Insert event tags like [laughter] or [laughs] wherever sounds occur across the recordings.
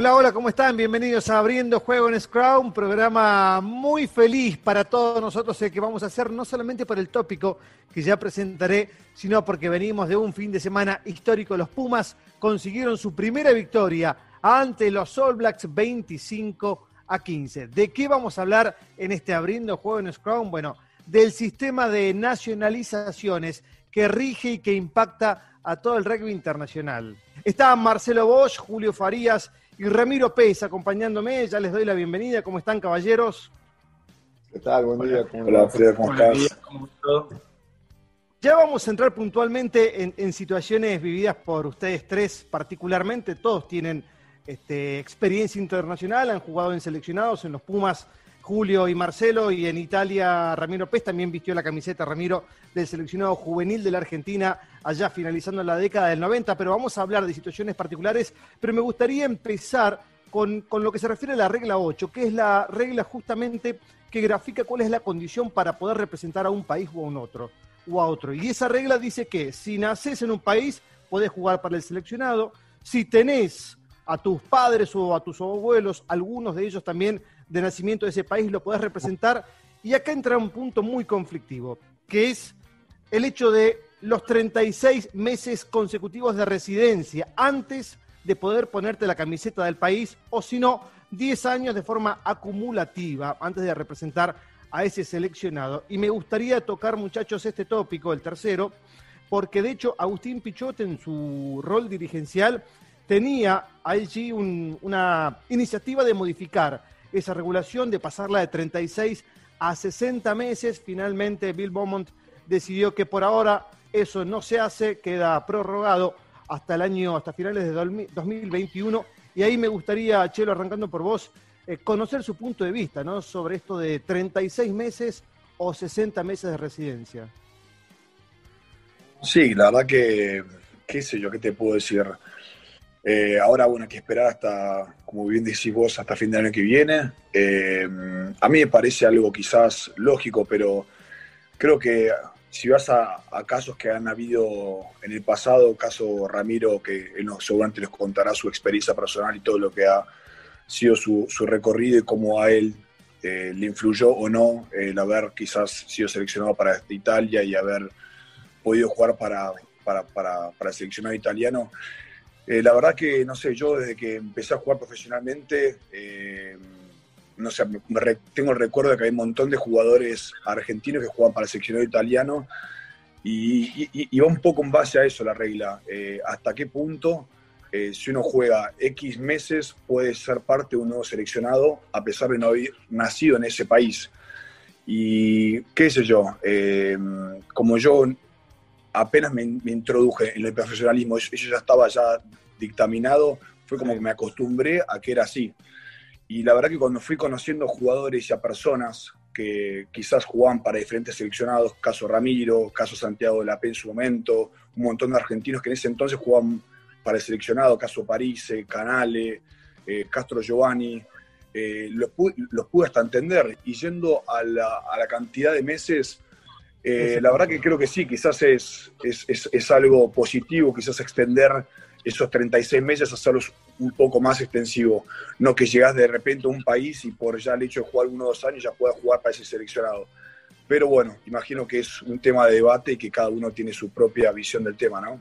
Hola, hola, ¿cómo están? Bienvenidos a Abriendo Juego en Scrum, un programa muy feliz para todos nosotros el que vamos a hacer, no solamente por el tópico que ya presentaré, sino porque venimos de un fin de semana histórico. Los Pumas consiguieron su primera victoria ante los All Blacks 25 a 15. ¿De qué vamos a hablar en este Abriendo Juego en Scrum? Bueno, del sistema de nacionalizaciones que rige y que impacta a todo el rugby internacional. Está Marcelo Bosch, Julio Farías y Ramiro Pérez acompañándome. Ya les doy la bienvenida. ¿Cómo están, caballeros? ¿Qué tal? Buen día. Hola, Frida, ¿cómo estás? Ya vamos a entrar puntualmente en, situaciones vividas por ustedes tres particularmente. Todos tienen este, experiencia internacional, han jugado en seleccionados, en los Pumas Julio y Marcelo, y en Italia Ramiro Pérez también vistió la camiseta Ramiro del seleccionado juvenil de la Argentina, allá finalizando la década del 90, pero vamos a hablar de situaciones particulares, pero me gustaría empezar con, con lo que se refiere a la regla 8, que es la regla justamente que grafica cuál es la condición para poder representar a un país o a un otro, o a otro. Y esa regla dice que si naces en un país, podés jugar para el seleccionado, si tenés a tus padres o a tus abuelos, algunos de ellos también de nacimiento de ese país, lo podés representar. Y acá entra un punto muy conflictivo, que es el hecho de los 36 meses consecutivos de residencia antes de poder ponerte la camiseta del país, o si no, 10 años de forma acumulativa antes de representar a ese seleccionado. Y me gustaría tocar, muchachos, este tópico, el tercero, porque de hecho Agustín Pichot en su rol dirigencial tenía allí una iniciativa de modificar esa regulación, de pasarla de 36 a 60 meses. Finalmente Bill Beaumont decidió que por ahora eso no se hace, queda prorrogado hasta el año, hasta finales de 2021. Y ahí me gustaría, Chelo, arrancando por vos, eh, conocer su punto de vista, ¿no? Sobre esto de 36 meses o 60 meses de residencia. Sí, la verdad que, qué sé yo, qué te puedo decir. Eh, ahora, bueno, hay que esperar hasta, como bien decís vos, hasta fin de año que viene. Eh, a mí me parece algo quizás lógico, pero creo que si vas a, casos que han habido en el pasado, caso Ramiro, que él nos, seguramente les contará su experiencia personal y todo lo que ha sido su, recorrido y cómo a él eh, le influyó o no el haber quizás sido seleccionado para Italia y haber podido jugar para, para, para, para el seleccionado italiano. Eh, la verdad que, no sé, yo desde que empecé a jugar profesionalmente, eh, no sé, tengo el recuerdo de que hay un montón de jugadores argentinos que juegan para el seleccionado italiano y, va un poco en base a eso la regla. Eh, ¿Hasta qué punto, si uno juega X meses, puede ser parte de un nuevo seleccionado a pesar de no haber nacido en ese país? Y qué sé yo, como yo apenas me, introduje en el profesionalismo, eso ya estaba ya dictaminado, fue como que me acostumbré a que era así. Y la verdad que cuando fui conociendo jugadores y a personas que quizás jugaban para diferentes seleccionados, caso Ramiro, caso Santiago de la P en su momento, un montón de argentinos que en ese entonces jugaban para el seleccionado, caso Parise, Canale, eh, Castro Giovanni, eh, los, pude, hasta entender. Y yendo a la, cantidad de meses, eh, la verdad que creo que sí, quizás es, es, es algo positivo, quizás extender esos 36 meses hacerlos un poco más extensivo. No que llegas de repente a un país y por ya el hecho de jugar uno o dos años ya puedas jugar para ese seleccionado. Pero bueno, imagino que es un tema de debate y que cada uno tiene su propia visión del tema, ¿no?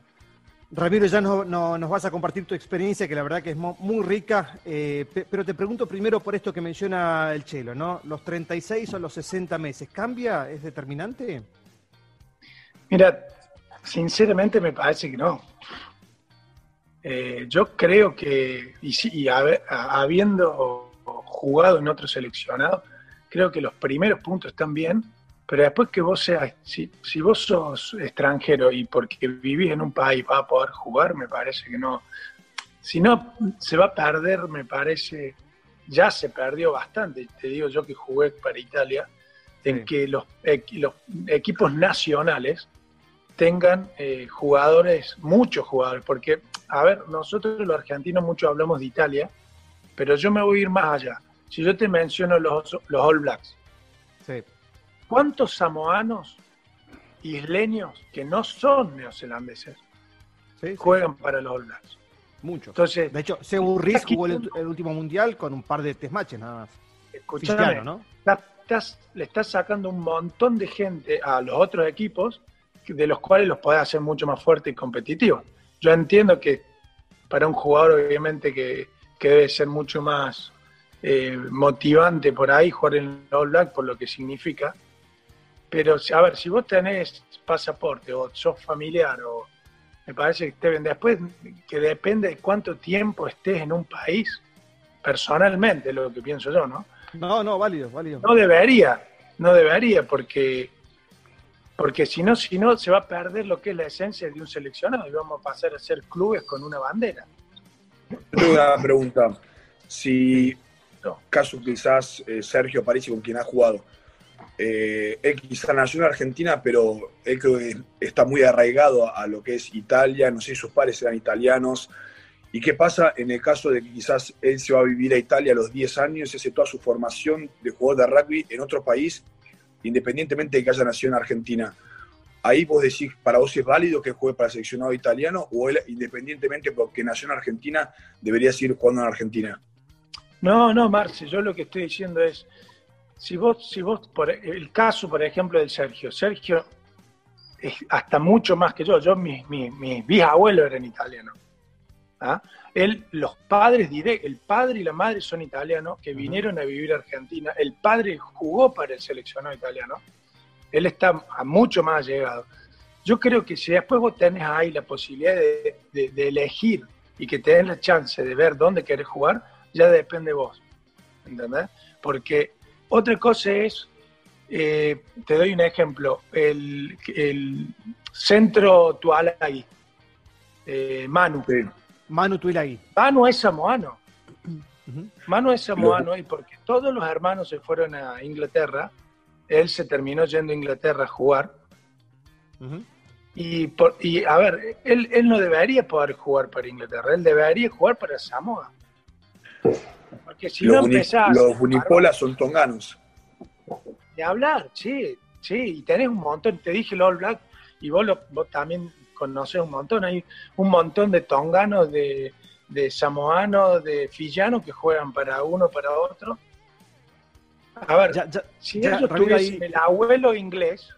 Ramiro, ya no, nos vas a compartir tu experiencia, que la verdad que es muy rica, eh, pero te pregunto primero por esto que menciona el Chelo, ¿no? ¿Los 36 o los 60 meses cambia? ¿Es determinante? Mira, sinceramente me parece que no. Eh, yo creo que, y, habiendo jugado en otro seleccionado, creo que los primeros puntos están bien, pero después que vos seas, si, vos sos extranjero y porque vivís en un país vas a poder jugar, me parece que no. Si no, se va a perder, me parece, ya se perdió bastante, te digo yo que jugué para Italia, en que los, los equipos nacionales tengan eh, jugadores, muchos jugadores, porque, a ver, nosotros los argentinos mucho hablamos de Italia, pero yo me voy a ir más allá. Si yo te menciono los, los All Blacks, ¿cuántos samoanos isleños que no son neozelandeses juegan para los All Blacks? Mucho. Entonces, de hecho, Sebu Riz jugó el, último mundial con un par de test matches nada más. Escuchame, ¿no? le estás sacando un montón de gente a los otros equipos de los cuales los podés hacer mucho más fuertes y competitivos. Yo entiendo que para un jugador, obviamente, que, debe ser mucho más eh, motivante por ahí jugar en All Black por lo que significa. Pero, a ver, si vos tenés pasaporte o sos familiar o me parece que ven después que depende de cuánto tiempo estés en un país, personalmente, lo que pienso yo, ¿no? No, no, válido, válido. No debería, no debería, porque porque si no, si no, se va a perder lo que es la esencia de un seleccionado y vamos a pasar a ser clubes con una bandera. Tengo una pregunta. Si, caso quizás eh, Sergio París, con quien ha jugado, eh, él quizás nació en Argentina, pero él creo que está muy arraigado a lo que es Italia, no sé si sus padres eran italianos. ¿Y qué pasa en el caso de que quizás él se va a vivir a Italia a los 10 años y hace toda su formación de jugador de rugby en otro país independientemente de que haya nacido en Argentina, ahí vos decís, para vos es válido que juegue para el seleccionado italiano o él, independientemente porque nació en Argentina, debería seguir jugando en Argentina? No, no, Marce, yo lo que estoy diciendo es, si vos, si vos, por el caso, por ejemplo, del Sergio, Sergio es hasta mucho más que yo, yo, mis, mis, mis bisabuelos eran italianos. ¿Ah? Él, los padres, diré, el padre y la madre son italianos que vinieron a vivir a Argentina. El padre jugó para el seleccionado italiano. Él está a mucho más llegado. Yo creo que si después vos tenés ahí la posibilidad de, elegir y que tenés la chance de ver dónde querés jugar, ya depende de vos. ¿Entendés? Porque otra cosa es, eh, te doy un ejemplo, el, centro Tualay, eh, Manu. Manu Tuilagui. Manu es samoano. Manu es samoano y porque todos los hermanos se fueron a Inglaterra, él se terminó yendo a Inglaterra a jugar. y, por, y, a ver, él, no debería poder jugar para Inglaterra, él debería jugar para Samoa. Porque si no empezás. Los Unipolas son tonganos. De hablar, sí, sí, y tenés un montón, te dije el All Black, y vos, vos también conoces un montón. Hay un montón de tonganos, de, de samoanos, de fillanos que juegan para uno, para otro. A ver, si ellos tuviesen el abuelo inglés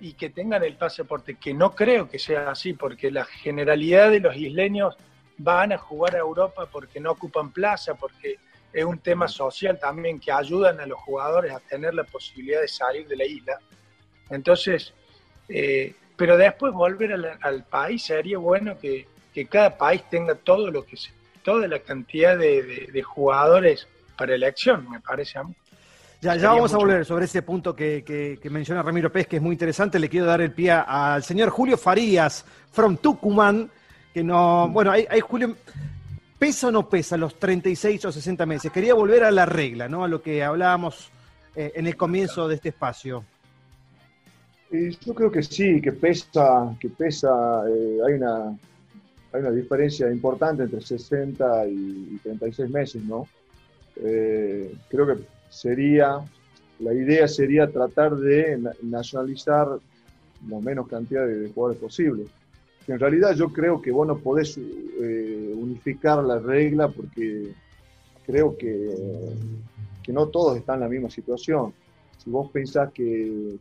y que tengan el pasaporte, que no creo que sea así, porque la generalidad de los isleños van a jugar a Europa porque no ocupan plaza, porque es un tema social también que ayudan a los jugadores a tener la posibilidad de salir de la isla. Entonces, eh, pero después volver al, país sería bueno que, cada país tenga todo lo que toda la cantidad de, jugadores para elección, me parece a mí. Ya, ya vamos a volver sobre ese punto que, menciona Ramiro Pérez, que es muy interesante. Le quiero dar el pie al señor Julio Farías, from Tucumán, que no, bueno, hay, Julio, ¿pesa o no pesa los 36 o 60 meses? Quería volver a la regla, ¿no? A lo que hablábamos eh, en el comienzo de este espacio yo creo que sí, que pesa, que pesa, eh, hay, una, hay una diferencia importante entre 60 y, 36 meses, ¿no? Eh, creo que sería, la idea sería tratar de nacionalizar la menos cantidad de jugadores posible. en realidad yo creo que vos no podés eh, unificar la regla porque creo que, que no todos están en la misma situación si vos pensás que,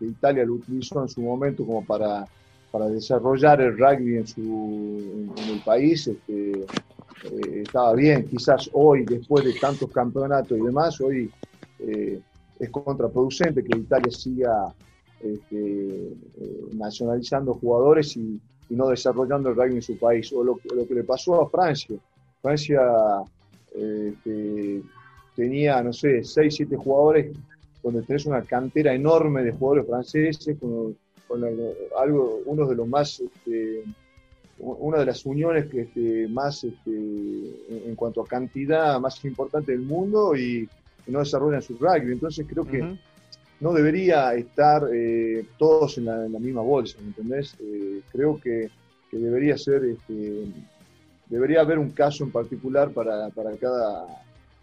Italia lo utilizó en su momento como para, para desarrollar el rugby en, su, en, el país, este, eh, estaba bien. Quizás hoy, después de tantos campeonatos y demás, hoy eh, es contraproducente que Italia siga este, eh, nacionalizando jugadores y, no desarrollando el rugby en su país. O lo, que le pasó a Francia. Francia este, tenía, no sé, 6, 7 jugadores donde tenés una cantera enorme de jugadores franceses, con, algo, uno de los más, este, una de las uniones que este, más, este, en, cuanto a cantidad, más importante del mundo y, no desarrollan su rugby. Entonces creo que no debería estar eh, todos en la, misma bolsa, ¿me entendés? Eh, creo que, debería ser, este, debería haber un caso en particular para, para, cada,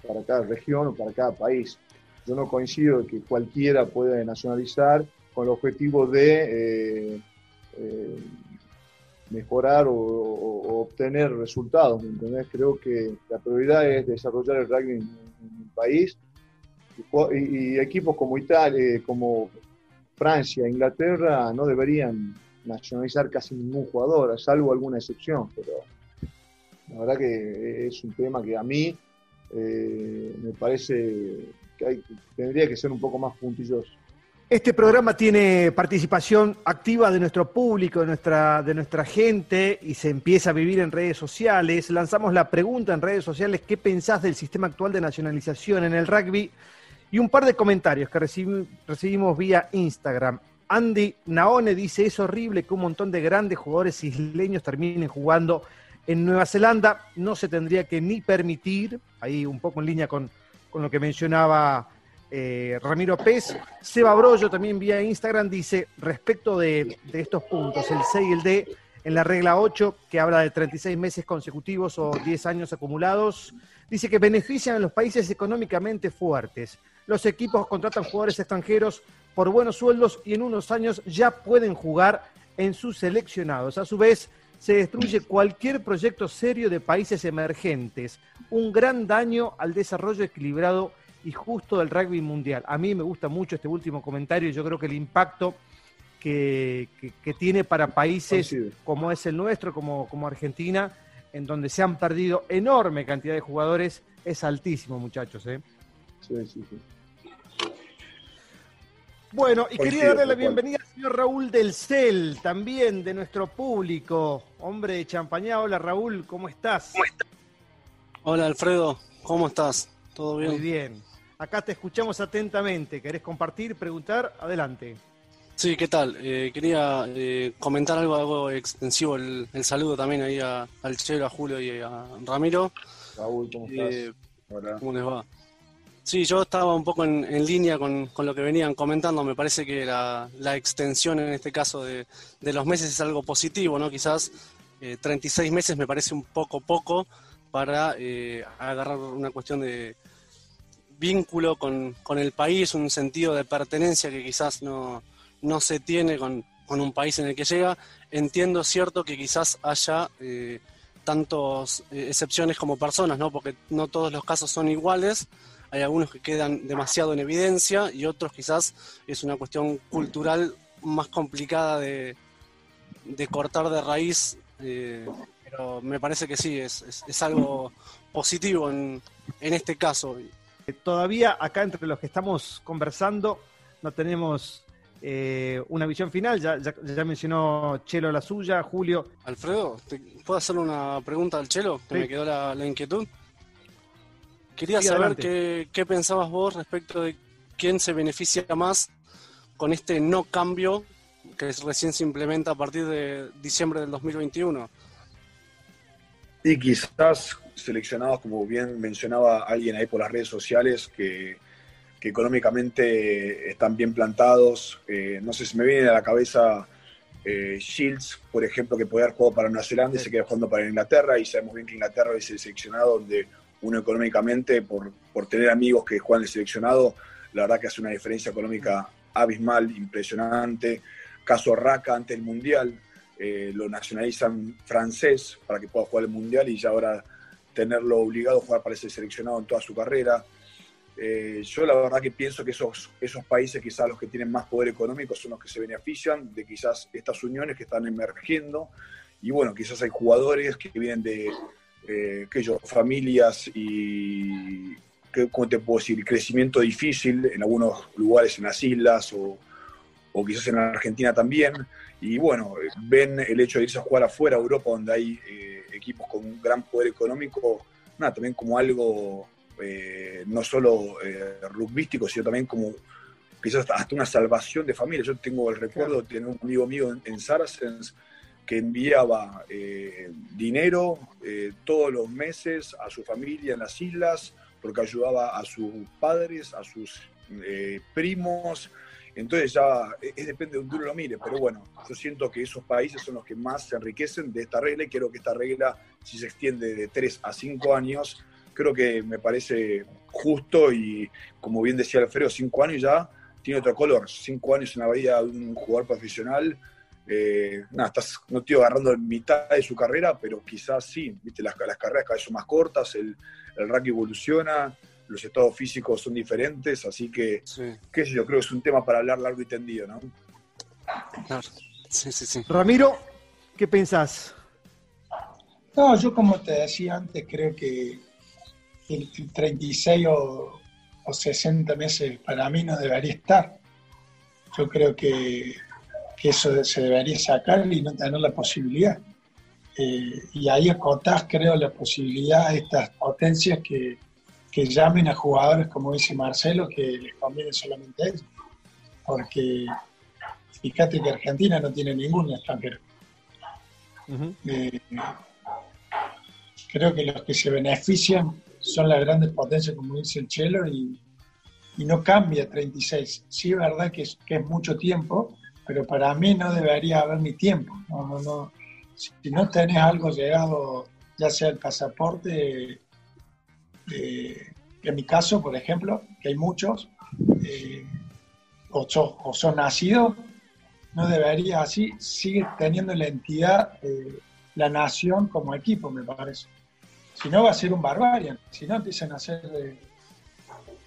para cada región o para cada país. Yo no coincido que cualquiera pueda nacionalizar con el objetivo de, eh, eh, mejorar o, obtener resultados, ¿me Creo que la prioridad es desarrollar el rugby en, el país. Y, equipos como Italia, como Francia, Inglaterra no deberían nacionalizar casi ningún jugador, salvo alguna excepción, pero la verdad que es un tema que a mí eh, me parece que tendría que ser un poco más puntilloso. Este programa tiene participación activa de nuestro público, de nuestra, de nuestra gente y se empieza a vivir en redes sociales. Lanzamos la pregunta en redes sociales, ¿qué pensás del sistema actual de nacionalización en el rugby? Y un par de comentarios que recibimos vía Instagram. Andy Naone dice, es horrible que un montón de grandes jugadores isleños terminen jugando en Nueva Zelanda. No se tendría que ni permitir, ahí un poco en línea con, con lo que mencionaba eh, Ramiro Pez. Seba Brollo también vía Instagram dice, respecto de, estos puntos, el C y el D, en la regla 8, que habla de 36 meses consecutivos o 10 años acumulados, dice que benefician a los países económicamente fuertes. Los equipos contratan jugadores extranjeros por buenos sueldos y en unos años ya pueden jugar en sus seleccionados. A su vez, se destruye cualquier proyecto serio de países emergentes. Un gran daño al desarrollo equilibrado y justo del rugby mundial. A mí me gusta mucho este último comentario y yo creo que el impacto que, tiene para países como es el nuestro, como, como Argentina, en donde se han perdido enorme cantidad de jugadores, es altísimo, muchachos. ¿eh? Sí, sí, sí. Bueno, y quería darle la bienvenida al señor Raúl del CEL, también de nuestro público, hombre de Champañá. Hola Raúl, ¿cómo estás? ¿Cómo estás? Hola Alfredo, ¿cómo estás? ¿Todo bien? Muy bien. Acá te escuchamos atentamente. ¿Querés compartir, preguntar? Adelante. Sí, ¿qué tal? Eh, quería eh, comentar algo, algo extensivo, el, saludo también ahí a, al Chelo, a Julio y a Ramiro. Raúl, ¿cómo estás? Eh, Hola. ¿Cómo les va? Sí, yo estaba un poco en, línea con, lo que venían comentando. Me parece que la, extensión en este caso de, los meses es algo positivo, ¿no? Quizás 36 meses me parece un poco poco para agarrar una cuestión de, vínculo con, el país, un sentido de pertenencia que quizás no, se tiene con, un país en el que llega. Entiendo cierto que quizás haya eh, tantas eh, excepciones como personas, ¿no? porque no todos los casos son iguales. Hay algunos que quedan demasiado en evidencia y otros quizás es una cuestión cultural más complicada de, cortar de raíz. Eh, pero me parece que sí, es, es, algo positivo en, en este caso. Todavía acá entre los que estamos conversando no tenemos eh, una visión final. Ya, ya, mencionó Chelo la suya, Julio. Alfredo, ¿puedo hacerle una pregunta al Chelo? Que me quedó la, inquietud. Quería saber qué, qué, pensabas vos respecto de quién se beneficia más con este no cambio que recién se implementa a partir de diciembre del 2021. Y quizás seleccionados, como bien mencionaba alguien ahí por las redes sociales, que, económicamente están bien plantados. Eh, no sé si me viene a la cabeza eh, Shields, por ejemplo, que puede haber jugado para Nueva Zelanda y se queda jugando para Inglaterra, y sabemos bien que Inglaterra es el seleccionado donde uno económicamente, por, por tener amigos que juegan el seleccionado, la verdad que hace una diferencia económica abismal, impresionante. Caso Raka ante el Mundial, eh, lo nacionalizan francés para que pueda jugar el Mundial y ya ahora tenerlo obligado a jugar para ese seleccionado en toda su carrera. Eh, yo la verdad que pienso que esos, esos países quizás los que tienen más poder económico son los que se benefician de quizás estas uniones que están emergiendo y bueno, quizás hay jugadores que vienen de eh, familias y, ¿cómo te puedo decir?, crecimiento difícil en algunos lugares en las islas o, o quizás en Argentina también. Y bueno, ven el hecho de irse a jugar afuera, a Europa, donde hay eh, equipos con un gran poder económico, nada, también como algo eh, no solo eh, rugbístico, sino también como quizás hasta una salvación de familia. Yo tengo el recuerdo de tener un amigo mío en, Saracens que enviaba eh, dinero todos los meses a su familia en las islas, porque ayudaba a sus padres, a sus primos, entonces ya es, depende de donde uno lo mire, pero bueno, yo siento que esos países son los que más se enriquecen de esta regla y creo que esta regla, si se extiende de 3 a 5 años, creo que me parece justo y como bien decía Alfredo, 5 años ya tiene otro color. 5 años en la vida de un jugador profesional eh, nada, estás, no estoy agarrando mitad de su carrera, pero quizás sí, viste, las, las carreras cada vez son más cortas, el, el rugby evoluciona, los estados físicos son diferentes, así que, qué sé yo, creo que es un tema para hablar largo y tendido, ¿no? Claro, sí, sí, sí. Ramiro, ¿qué pensás? No, yo como te decía antes, creo que el, 36 o, o 60 meses para mí no debería estar. Yo creo que que eso se debería sacar y no tener la posibilidad. Eh, y ahí acotás, creo, la posibilidad de estas potencias que, que, llamen a jugadores, como dice Marcelo, que les conviene solamente a ellos. Porque fíjate que Argentina no tiene ningún extranjero. Eh, creo que los que se benefician son las grandes potencias, como dice el Chelo, y, y no cambia 36. Sí es verdad que es, que es mucho tiempo, pero para mí no debería haber ni tiempo. No, no, no. Si no tenés algo llegado, ya sea el pasaporte, eh, en mi caso, por ejemplo, que hay muchos, eh, o, son, nacidos, no debería así, sigue teniendo la entidad, la nación como equipo, me parece. Si no, va a ser un barbarian. Si no, empiezan a hacer. Eh,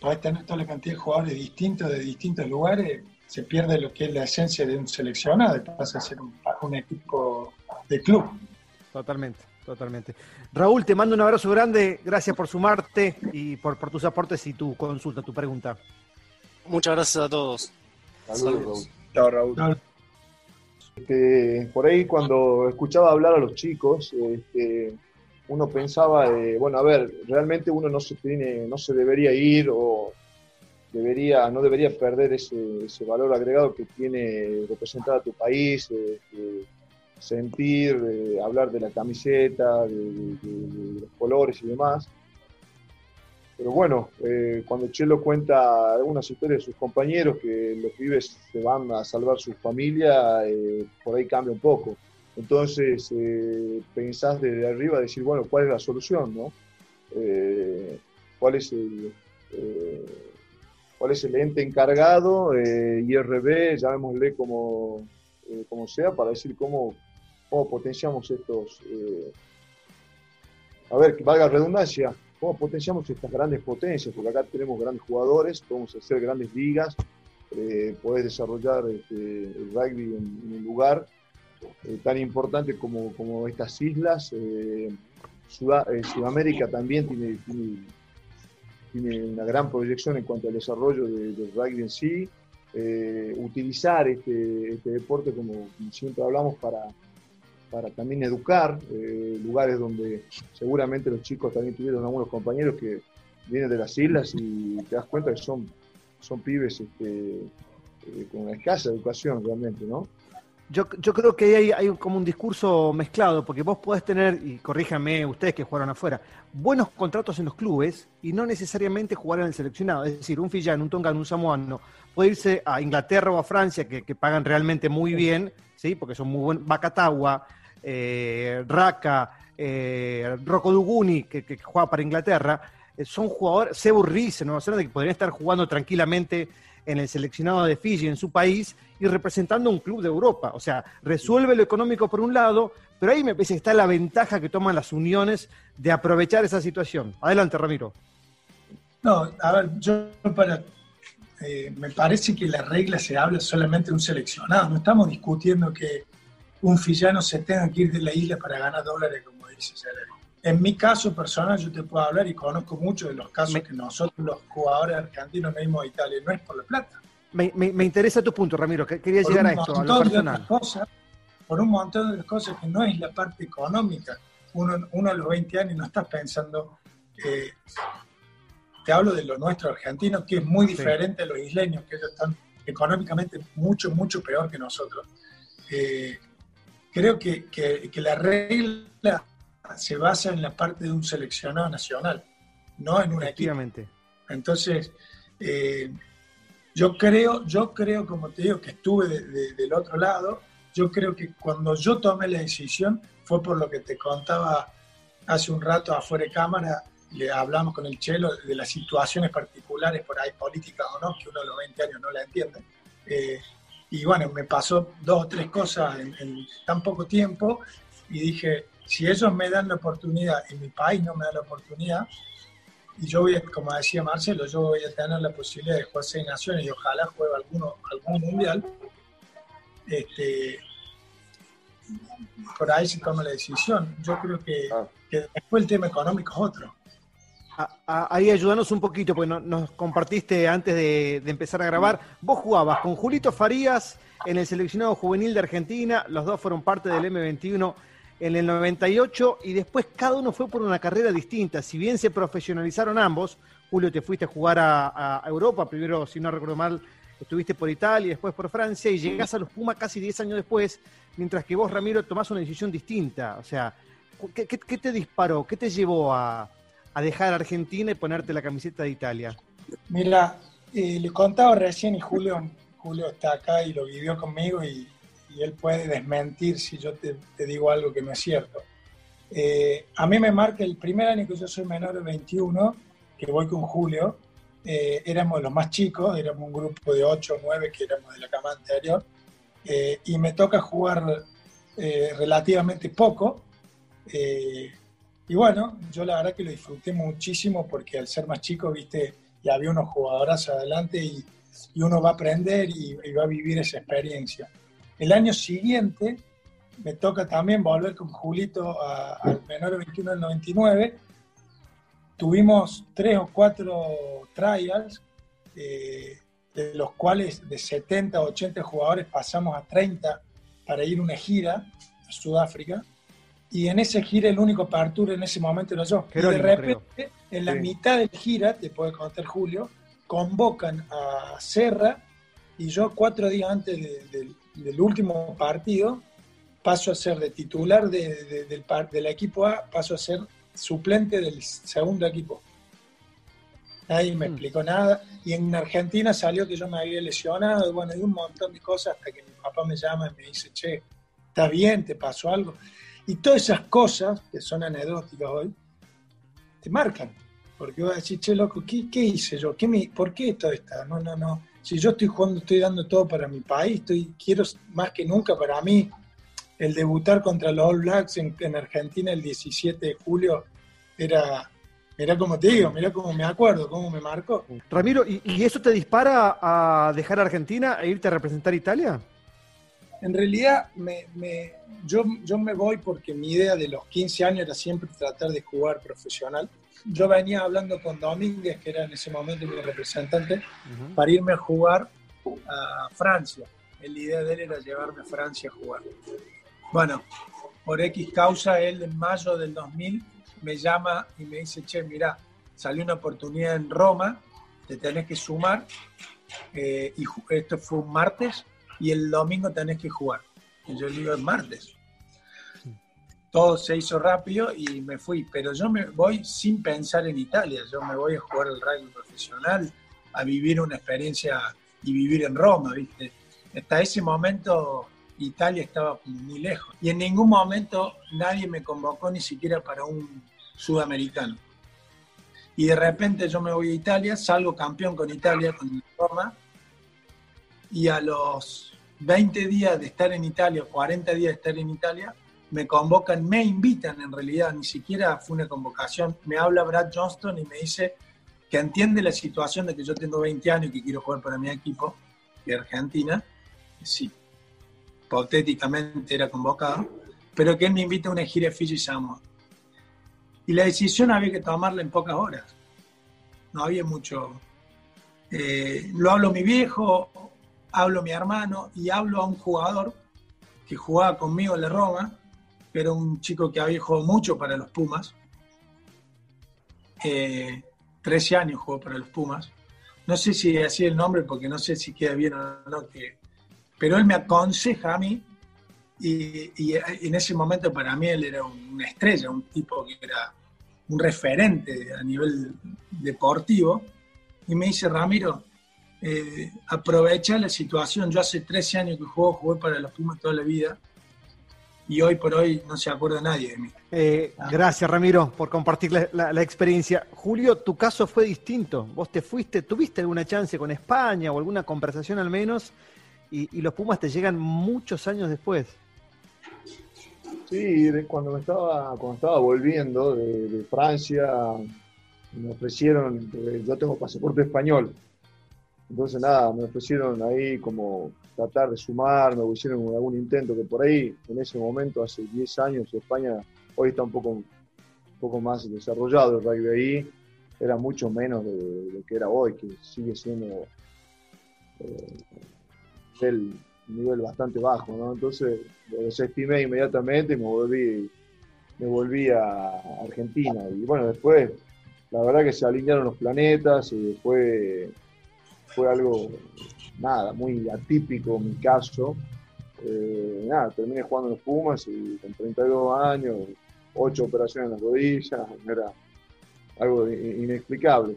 podés tener toda la cantidad de jugadores distintos de distintos lugares se pierde lo que es la esencia de un seleccionado y pasa a ser un, equipo de club. Totalmente, totalmente. Raúl, te mando un abrazo grande, gracias por sumarte y por, por tus aportes y tu consulta, tu pregunta. Muchas gracias a todos. Saludos. Chao, Raúl. Este, por ahí cuando escuchaba hablar a los chicos, este, uno pensaba, bueno, a ver, realmente uno no se tiene, no se debería ir o debería, no debería perder ese, ese valor agregado que tiene representar a tu país, eh, eh, sentir, eh, hablar de la camiseta, de, los colores y demás. Pero bueno, cuando Chelo cuenta algunas historias de sus compañeros que los pibes se van a salvar su familia, por ahí cambia un poco. Entonces pensás desde arriba decir, bueno, ¿cuál es la solución? No? ¿Cuál es el, cuál es el ente encargado, eh, IRB, llamémosle como, eh, como sea, para decir cómo, cómo potenciamos estos, eh, a ver, que valga redundancia, cómo potenciamos estas grandes potencias, porque acá tenemos grandes jugadores, podemos hacer grandes ligas, eh, podés desarrollar este, el rugby en, un lugar tan importante como, como estas islas. Sudamérica también tiene una gran proyección en cuanto al desarrollo del rugby en sí. Eh, utilizar este, este, deporte, como, siempre hablamos, para, para también educar, eh, lugares donde seguramente los chicos también tuvieron algunos compañeros que vienen de las islas y te das cuenta que son, son pibes este, eh, con una escasa educación realmente, ¿no? Yo, creo que hay, hay como un discurso mezclado, porque vos podés tener, y corríjanme ustedes que jugaron afuera, buenos contratos en los clubes y no necesariamente jugar en el seleccionado. Es decir, un Fillán, un Tongan, un Samoano puede irse a Inglaterra o a Francia, que, pagan realmente muy bien, ¿sí? porque son muy buenos. Bacatagua, eh, Raka, eh, Rocco Duguni, que, juega para Inglaterra, eh, son jugadores, Sebu Riz Nueva Zelanda, que podrían estar jugando tranquilamente en el seleccionado de Fiji en su país y representando un club de Europa. O sea, resuelve lo económico por un lado, pero ahí me parece que está la ventaja que toman las uniones de aprovechar esa situación. Adelante, Ramiro. No, a ver, yo para. Eh, me parece que la regla se habla solamente de un seleccionado. No estamos discutiendo que un fillano se tenga que ir de la isla para ganar dólares, como dice En mi caso personal, yo te puedo hablar y conozco muchos de los casos que nosotros, los jugadores argentinos, vimos a Italia. No es por la plata me, interesa tu punto, Ramiro, que quería llegar a esto, a lo personal. por un montón de cosas que no es la parte económica. Uno, a los 20 años no está pensando, eh, te hablo de lo nuestro argentino, que es muy diferente a los isleños, que ellos están económicamente mucho, mucho peor que nosotros. Eh, creo que, la regla se basa en la parte de un seleccionado nacional, no en un equipo. Entonces, eh, yo creo, yo creo, como te digo, que estuve del otro lado, yo creo que cuando yo tomé la decisión fue por lo que te contaba hace un rato afuera de cámara, le hablamos con el Chelo de las situaciones particulares, por ahí políticas o no, que uno a los 20 años no la entiende. Eh, Y bueno, me pasó dos o tres cosas en, tan poco tiempo y dije, si ellos me dan la oportunidad y mi país no me da la oportunidad, y yo voy, como decía Marcelo, yo voy a tener la posibilidad de jugar seis naciones y ojalá juegue alguno, algún mundial, este, por ahí se toma la decisión. Yo creo que, ah. que después el tema económico es otro ahí ayúdanos un poquito, porque nos compartiste antes de, empezar a grabar. Vos jugabas con Julito Farías en el seleccionado juvenil de Argentina, los dos fueron parte del M21 en el 98 y después cada uno fue por una carrera distinta. Si bien se profesionalizaron ambos, Julio te fuiste a jugar a, Europa, primero, si no recuerdo mal, estuviste por Italia y después por Francia y llegás a los Pumas casi 10 años después, mientras que vos, Ramiro, tomás una decisión distinta. O sea, qué te disparó? ¿Qué te llevó a, a dejar Argentina y ponerte la camiseta de Italia? Mira, eh, le contaba recién y Julio, Julio está acá y lo vivió conmigo y, él puede desmentir si yo te, digo algo que no es cierto. Eh, a mí me marca el primer año que yo soy menor de 21, que voy con Julio, eh, éramos los más chicos, éramos un grupo de 8 o 9 que éramos de la cama anterior, y me toca jugar relativamente poco. Y bueno, yo la verdad que lo disfruté muchísimo porque al ser más chico, viste, y había unos jugadores adelante y, uno va a aprender y, va a vivir esa experiencia. El año siguiente me toca también volver con Julito al menor 21 del 99. Tuvimos tres o cuatro trials, eh, de los cuales de 70 o 80 jugadores pasamos a 30 para ir una gira a Sudáfrica y en ese gira el único apertura en ese momento era yo. y de repente, en la mitad del gira, te puede contar Julio, convocan a Serra y yo cuatro días antes del último partido paso a ser de titular de, del, del equipo A, paso a ser suplente del segundo equipo. Nadie me mm. explicó nada. Y en Argentina salió que yo me había lesionado, bueno, y un montón de cosas hasta que mi papá me llama y me dice, che, ¿está bien? ¿Te pasó algo? Y todas esas cosas, que son anecdóticas hoy, te marcan. Porque vas a decir, che, loco, ¿qué, hice yo? ¿Qué me, ¿Por qué esto está? No, no, no. Si yo estoy jugando, estoy dando todo para mi país, estoy, quiero más que nunca para mí el debutar contra los All Blacks en, Argentina el 17 de julio era, era como te digo, mira cómo me acuerdo, cómo me marcó. Ramiro, ¿y, ¿y, eso te dispara a dejar Argentina e irte a representar Italia? En realidad, me, yo, yo me voy porque mi idea de los 15 años era siempre tratar de jugar profesional. Yo venía hablando con Domínguez, que era en ese momento mi representante, para irme a jugar a Francia. La idea de él era llevarme a Francia a jugar. Bueno, por X causa, él en mayo del 2000 me llama y me dice, che, mira, salió una oportunidad en Roma, te tenés que sumar. Eh, y esto fue un martes, y el domingo tenés que jugar. Y yo le digo, es martes. Todo se hizo rápido y me fui, pero yo me voy sin pensar en Italia, yo me voy a jugar el rugby profesional, a vivir una experiencia y vivir en Roma, ¿viste? Hasta ese momento Italia estaba muy lejos y en ningún momento nadie me convocó ni siquiera para un sudamericano. Y de repente yo me voy a Italia, salgo campeón con Italia, con Roma, y a los 20 días de estar en Italia, 40 días de estar en Italia, me convocan, me invitan en realidad, ni siquiera fue una convocación, me habla Brad Johnston y me dice que entiende la situación de que yo tengo 20 años y que quiero jugar para mi equipo de Argentina, sí, hipotéticamente era convocado, pero que él me invita a una gira Fiji. Y la decisión había que tomarla en pocas horas, no había mucho... Eh, lo hablo mi viejo, hablo mi hermano y hablo a un jugador que jugaba conmigo en la Roma, era un chico que había jugado mucho para los Pumas. 13 eh, años jugó para los Pumas. No sé si así el nombre porque no sé si queda bien o no, que, pero él me aconseja a mí y, en ese momento para mí él era una estrella, un tipo que era un referente a nivel deportivo y me dice, Ramiro, eh, aprovecha la situación. Yo hace 13 años que juego, jugué para los Pumas toda la vida y hoy por hoy no se acuerda nadie de mí. Eh, gracias Ramiro por compartir la, experiencia. Julio, tu caso fue distinto. Vos te fuiste, tuviste alguna chance con España o alguna conversación al menos y, los Pumas te llegan muchos años después. Sí, cuando me estaba, cuando estaba volviendo de, Francia, me ofrecieron, yo tengo pasaporte español, entonces nada, me ofrecieron ahí como tratar de sumarme o hicieron algún intento que por ahí, en ese momento, hace 10 años, España hoy está un poco, poco más desarrollado el rugby ahí, era mucho menos de, lo que era hoy, que sigue siendo eh, nivel bastante bajo, ¿no? Entonces lo desestimé inmediatamente y me volví, me volví a Argentina. Y bueno, después, la verdad que se alinearon los planetas y fue, fue algo, nada, muy atípico mi caso. Eh, nada, terminé jugando en los Pumas y con 32 años, 8 operaciones en las rodillas, era algo inexplicable.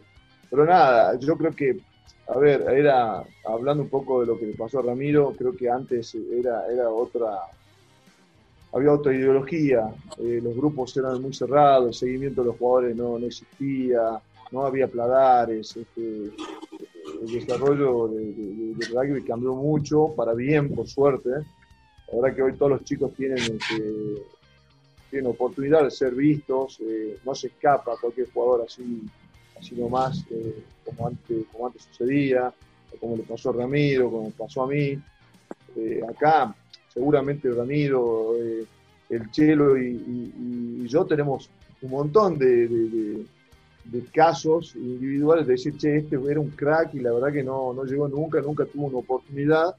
Pero nada, yo creo que a ver, era hablando un poco de lo que le pasó a Ramiro, creo que antes era, era otra, había otra ideología, eh, los grupos eran muy cerrados, el seguimiento de los jugadores no, no existía, no había pladares, este, el desarrollo del de, rugby cambió mucho, para bien, por suerte. La verdad que hoy todos los chicos tienen, este, tienen oportunidad de ser vistos, eh, no se escapa cualquier jugador así así nomás, eh, como, antes, como antes sucedía, como le pasó a Ramiro, como pasó a mí. Eh, acá, seguramente Ramiro, eh, el Chelo y, yo tenemos un montón de, casos individuales de decir, che, este era un crack y la verdad que no, no llegó nunca, nunca tuvo una oportunidad.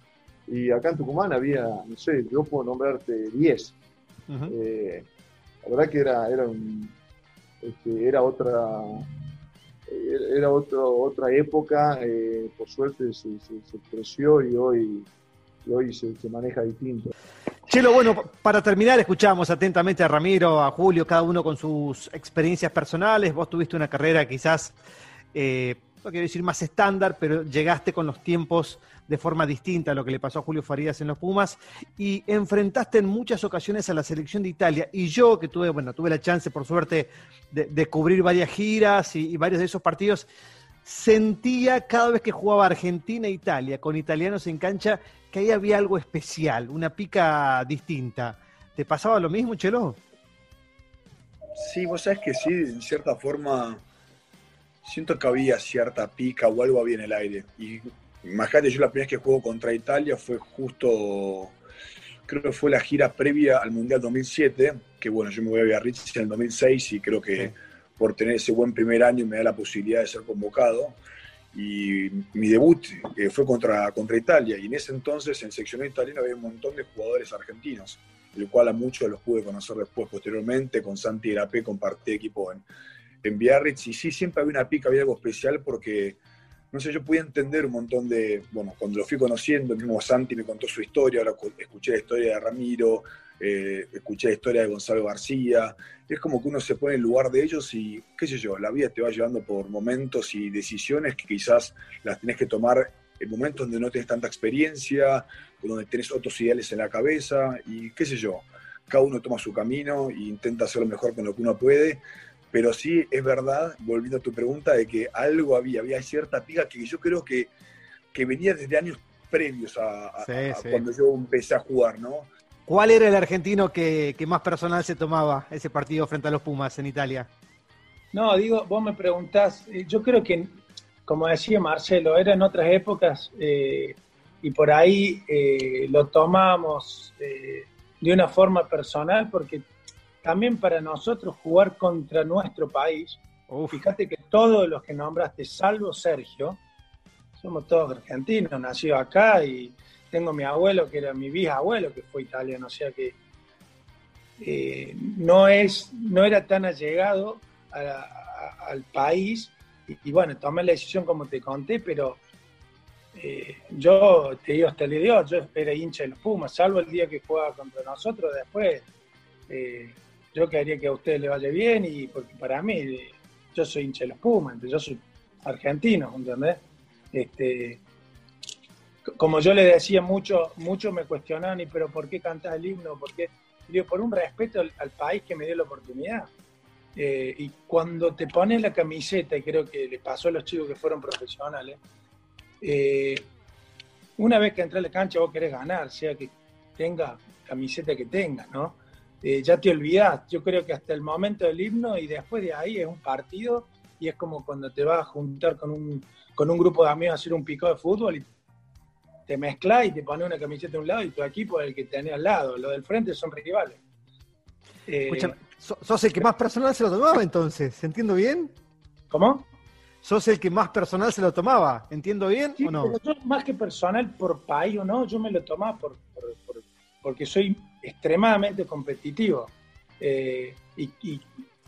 Y acá en Tucumán había, no sé, yo puedo nombrarte 10. la verdad que era, era, este, era otra, era otro, otra época, eh, por suerte se, creció y hoy, hoy se, maneja distinto. Chelo, bueno, para terminar, escuchamos atentamente a Ramiro, a Julio, cada uno con sus experiencias personales. Vos tuviste una carrera quizás, eh, no quiero decir más estándar, pero llegaste con los tiempos de forma distinta a lo que le pasó a Julio Farías en los Pumas y enfrentaste en muchas ocasiones a la selección de Italia. Y yo, que tuve, bueno, tuve la chance, por suerte, de, cubrir varias giras y, varios de esos partidos, sentía cada vez que jugaba Argentina e Italia con italianos en cancha que ahí había algo especial, una pica distinta. ¿Te pasaba lo mismo, Chelo? Sí, vos sabés que sí, en cierta forma siento que había cierta pica o algo había en el aire. Y Imagínate, yo la primera vez que juego contra Italia fue justo, creo que fue la gira previa al Mundial 2007, que bueno, yo me voy a Biarritz en el 2006 y creo que por tener ese buen primer año me da la posibilidad de ser convocado. Y mi debut eh, fue contra, contra Italia. Y en ese entonces en sección italiana había un montón de jugadores argentinos, el cual a muchos los pude conocer después, posteriormente, con Santi Irapé compartí equipo en, en Biarritz. Y sí, siempre había una pica, había algo especial porque no sé, yo pude entender un montón de, bueno, cuando lo fui conociendo, el mismo Santi me contó su historia, ahora escuché la historia de Ramiro, eh, escuché la historia de Gonzalo García, es como que uno se pone en lugar de ellos y, qué sé yo, la vida te va llevando por momentos y decisiones que quizás las tenés que tomar en momentos donde no tienes tanta experiencia, donde tenés otros ideales en la cabeza y qué sé yo, cada uno toma su camino e intenta hacer lo mejor con lo que uno puede pero sí es verdad, volviendo a tu pregunta, de que algo había, había cierta piga que yo creo que, que venía desde años previos a, cuando yo empecé a jugar, ¿no? ¿Cuál era el argentino que, más personal se tomaba ese partido frente a los Pumas en Italia? No, digo, vos me preguntás, eh, yo creo que, como decía Marcelo, eran otras épocas eh, y por ahí eh, lo tomamos de una forma personal porque también para nosotros jugar contra nuestro país. Fíjate que todos los que nombraste, salvo Sergio, somos todos argentinos, nació acá y tengo mi abuelo que era mi bisabuelo que fue italiano, o sea que eh, no, es, no era tan allegado al país y, bueno, tomé la decisión como te conté, pero eh, yo te digo hasta el día de hoy, yo era hincha de los Pumas, salvo el día que jugaba contra nosotros, después eh, yo quería que a usted le vaya bien y porque para mí, yo soy hincha de los Pumas, yo soy argentino, ¿entendés? Este, como yo le decía, mucho, mucho me cuestionaban, ¿y pero por qué cantas el himno? ¿Por qué? Digo, por un respeto al, país que me dio la oportunidad. Eh, y cuando te pones la camiseta, y creo que le pasó a los chicos que fueron profesionales, eh, una vez que entras a la cancha vos querés ganar, sea que tenga camiseta que tenga, ¿no? Eh, ya te olvidás. Yo creo que hasta el momento del himno y después de ahí es un partido y es como cuando te vas a juntar con un, con un grupo de amigos a hacer un pico de fútbol y te mezclas y te pones una camiseta de un lado y tu equipo es el que tenés al lado. Los del frente son rivales. Eh, sos el que más personal se lo tomaba entonces, ¿entiendo bien? ¿Cómo? sos el que más personal se lo tomaba, ¿entiendo bien o no? Pero yo, más que personal por país o no, yo me lo tomaba por, porque soy extremadamente competitivo. Eh, y,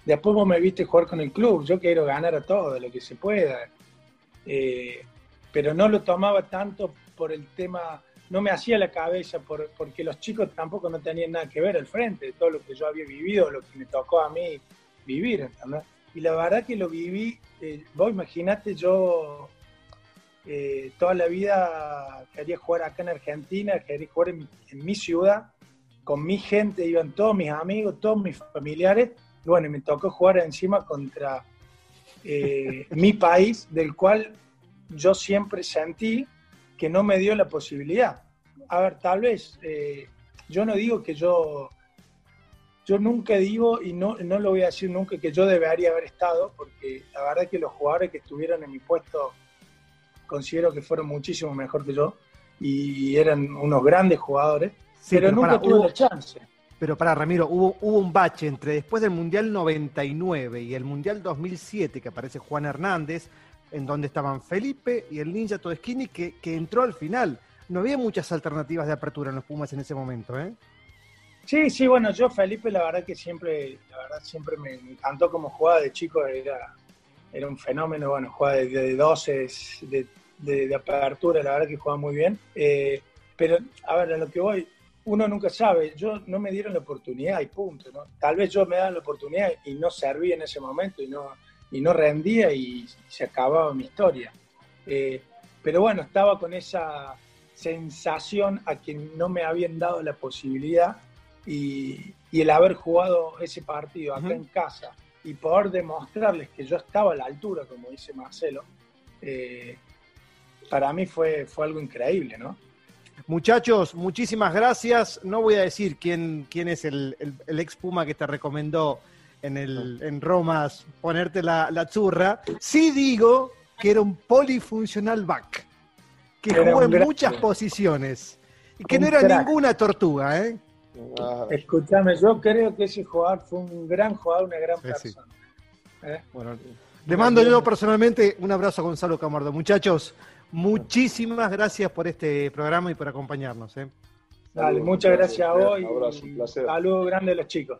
después vos me viste jugar con el club, yo quiero ganar a todo, lo que se pueda. Eh, pero no lo tomaba tanto por el tema, no me hacía la cabeza, por, porque los chicos tampoco no tenían nada que ver al frente de todo lo que yo había vivido, lo que me tocó a mí vivir. ¿entendés? y la verdad que lo viví, eh, vos imaginate, yo eh, toda la vida quería jugar acá en Argentina, quería jugar en mi, ciudad, con mi gente, iban todos mis amigos, todos mis familiares, y bueno, me tocó jugar encima contra eh, [laughs] mi país, del cual yo siempre sentí que no me dio la posibilidad. A ver, tal vez, yo no digo que yo yo nunca digo, y no, no lo voy a decir nunca, que yo debería haber estado, porque la verdad es que los jugadores que estuvieron en mi puesto considero que fueron muchísimo mejor que yo y eran unos grandes jugadores, pero, nunca tuve la chance. Pero para Ramiro, hubo, hubo un bache entre después del Mundial 99 y el Mundial 2007 que aparece Juan Hernández, en donde estaban Felipe y el Ninja Todeschini, que, que entró al final. No había muchas alternativas de apertura en los Pumas en ese momento, ¿eh? Sí, sí, bueno, yo Felipe la verdad que siempre, la verdad siempre me encantó como jugaba de chico, era, era un fenómeno, bueno, jugaba de, de 12, de, de, apertura, la verdad que jugaba muy bien. Eh, pero, a ver, a lo que voy, uno nunca sabe, yo no me dieron la oportunidad y punto, ¿no? Tal vez yo me daban la oportunidad y no serví en ese momento y no, y no rendía y, se acababa mi historia. Eh, pero bueno, estaba con esa sensación a que no me habían dado la posibilidad y, el haber jugado ese partido acá en casa y poder demostrarles que yo estaba a la altura, como dice Marcelo, eh, para mí fue, fue algo increíble, ¿no? Muchachos, muchísimas gracias. No voy a decir quién, quién es el, el, ex Puma que te recomendó en, el, en Roma ponerte la, la churra. Sí digo que era un polifuncional back, que jugó en muchas posiciones y que no era ninguna tortuga, ¿eh? Escúchame, yo creo que ese jugador fue un gran jugador, una gran persona. ¿Eh? le mando yo personalmente un abrazo a Gonzalo Camardo. Muchachos, muchísimas gracias por este programa y por acompañarnos. ¿eh? Dale, muchas gracias a vos y saludos grande a los chicos.